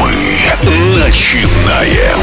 Мы начинаем.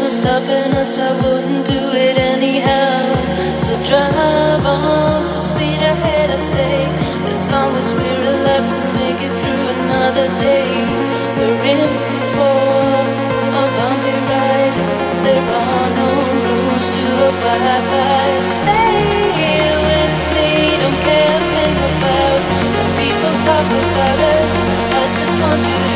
no stopping us, I wouldn't do it anyhow. So drive on speed ahead, I say. As long as we're alive to make it through another day, we're in for a bumpy ride. There are no rules to abide. Stay here with me, don't care a thing about people about us. I just want you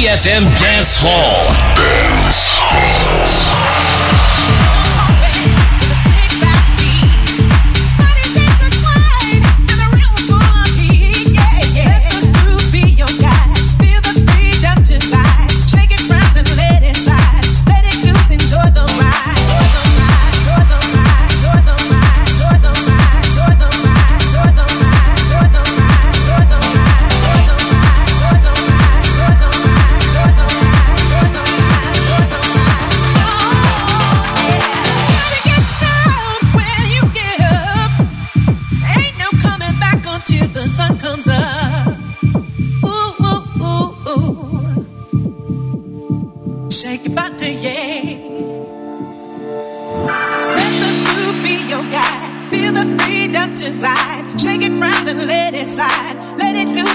EDFM Dance Hall.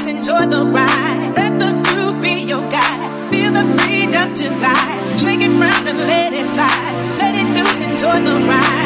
Let enjoy the ride. Let the groove be your guide. Feel the freedom. Shake it round and let it slide. Let it loose, enjoy the ride.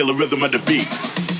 Feel the rhythm of the beat.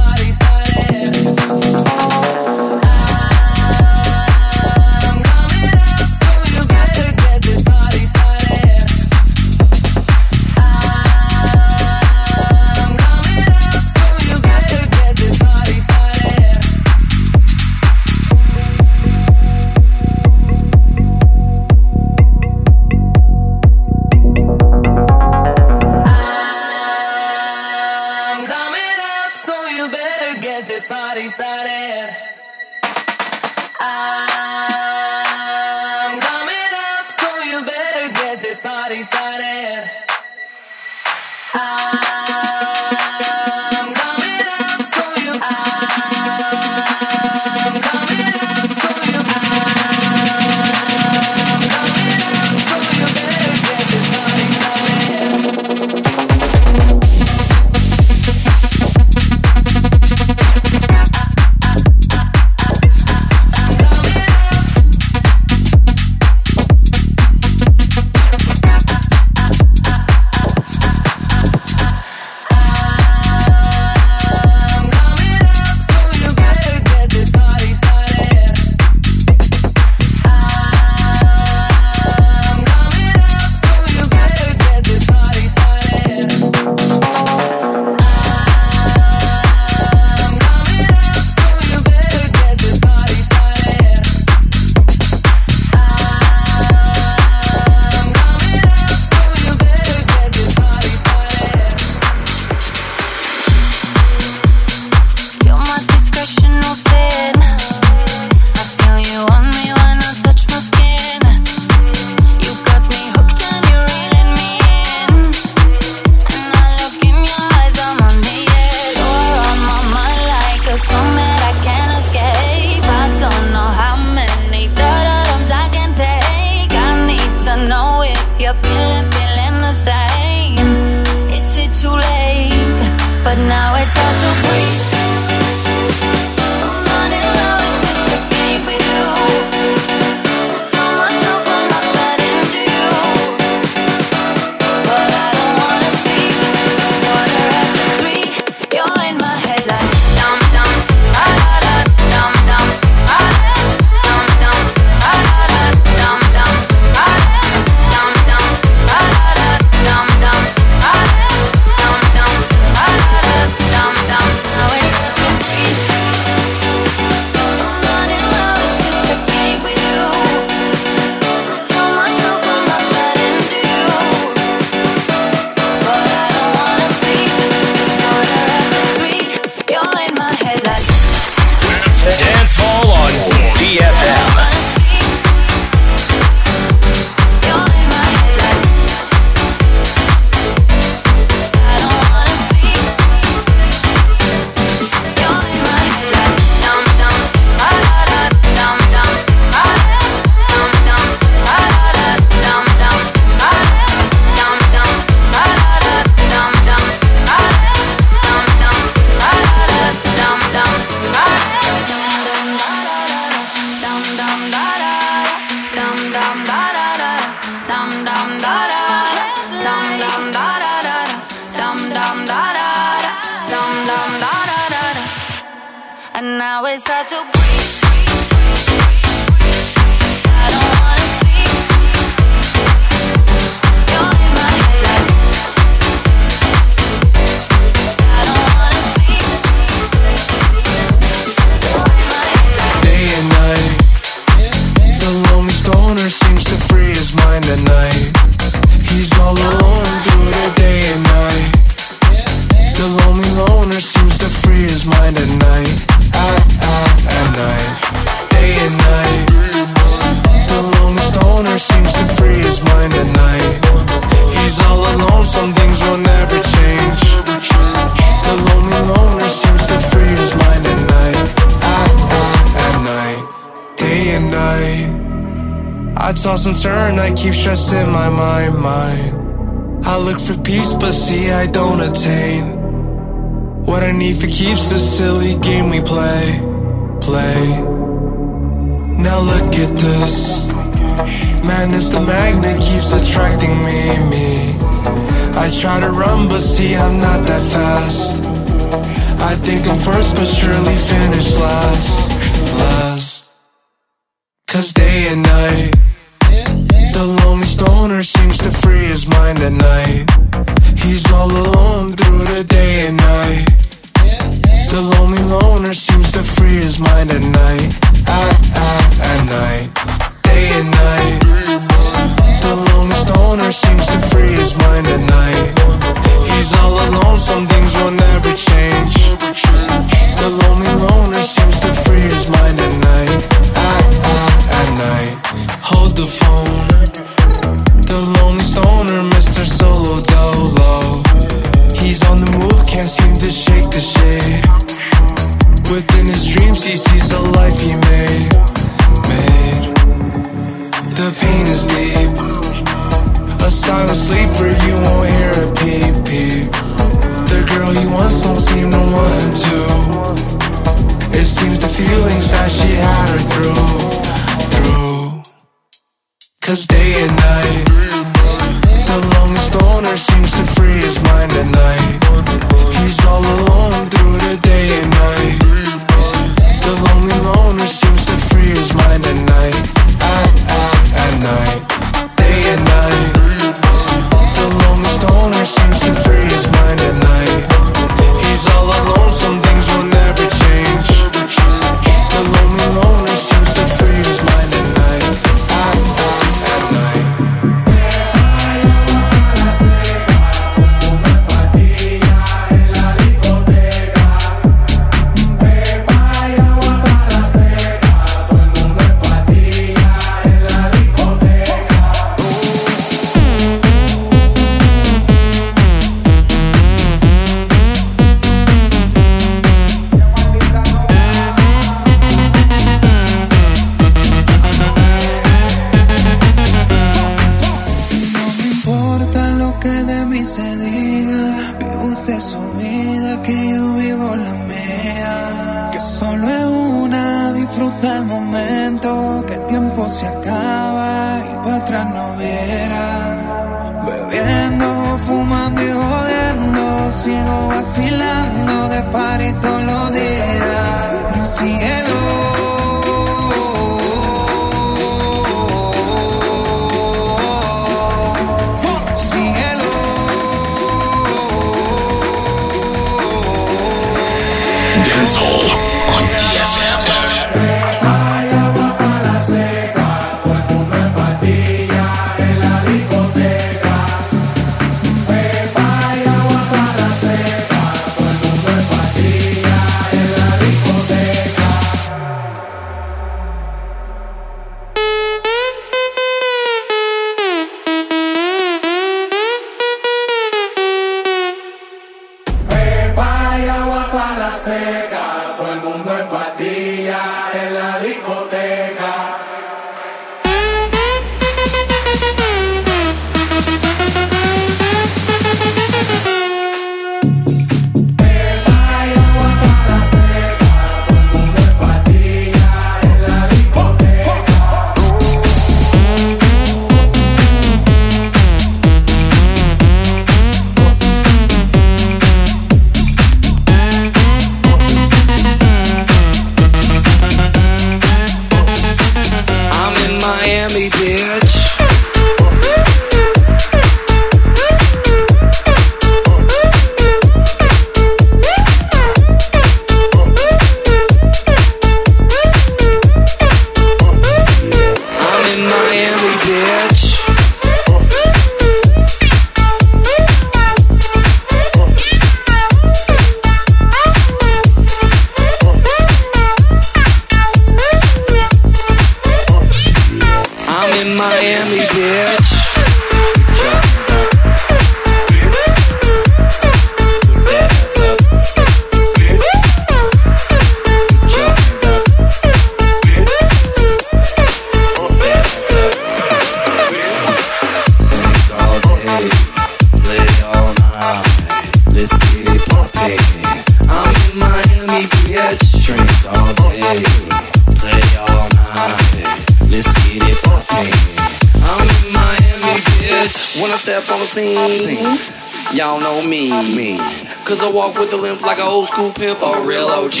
old school pimp or real OG.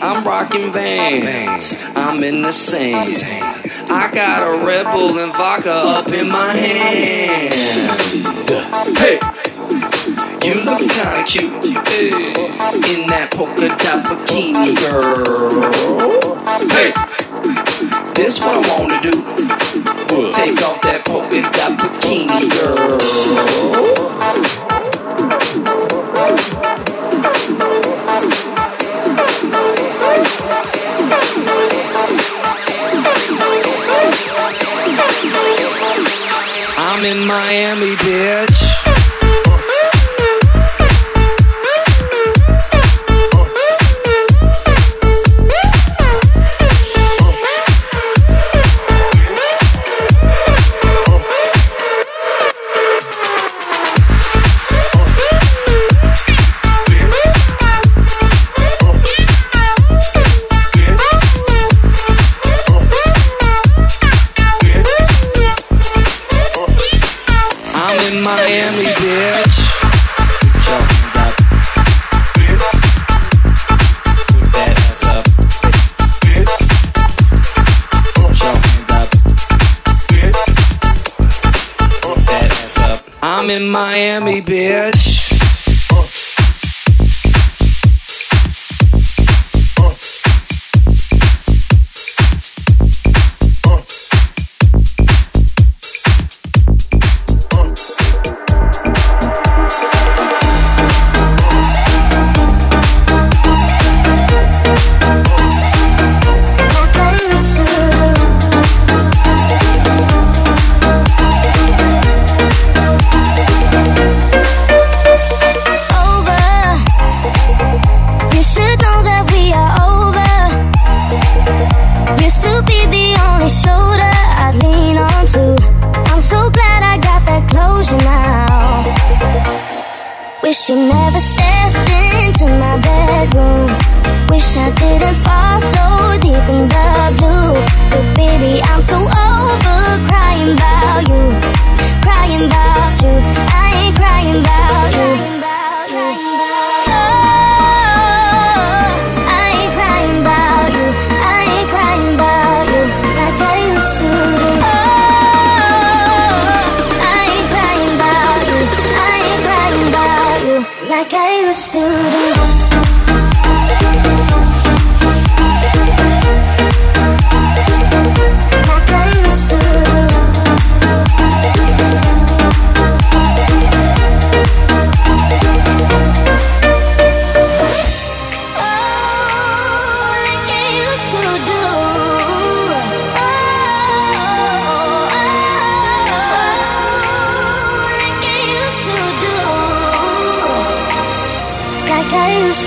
I'm rocking vans, I'm in the sand. I got a Red Bull and vodka up in my hand. Hey, you look kinda cute hey. in that polka dot bikini, girl. Hey, this what I wanna do. Take off that polka dot bikini, girl. in Miami, bitch. Miami, bitch.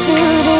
to the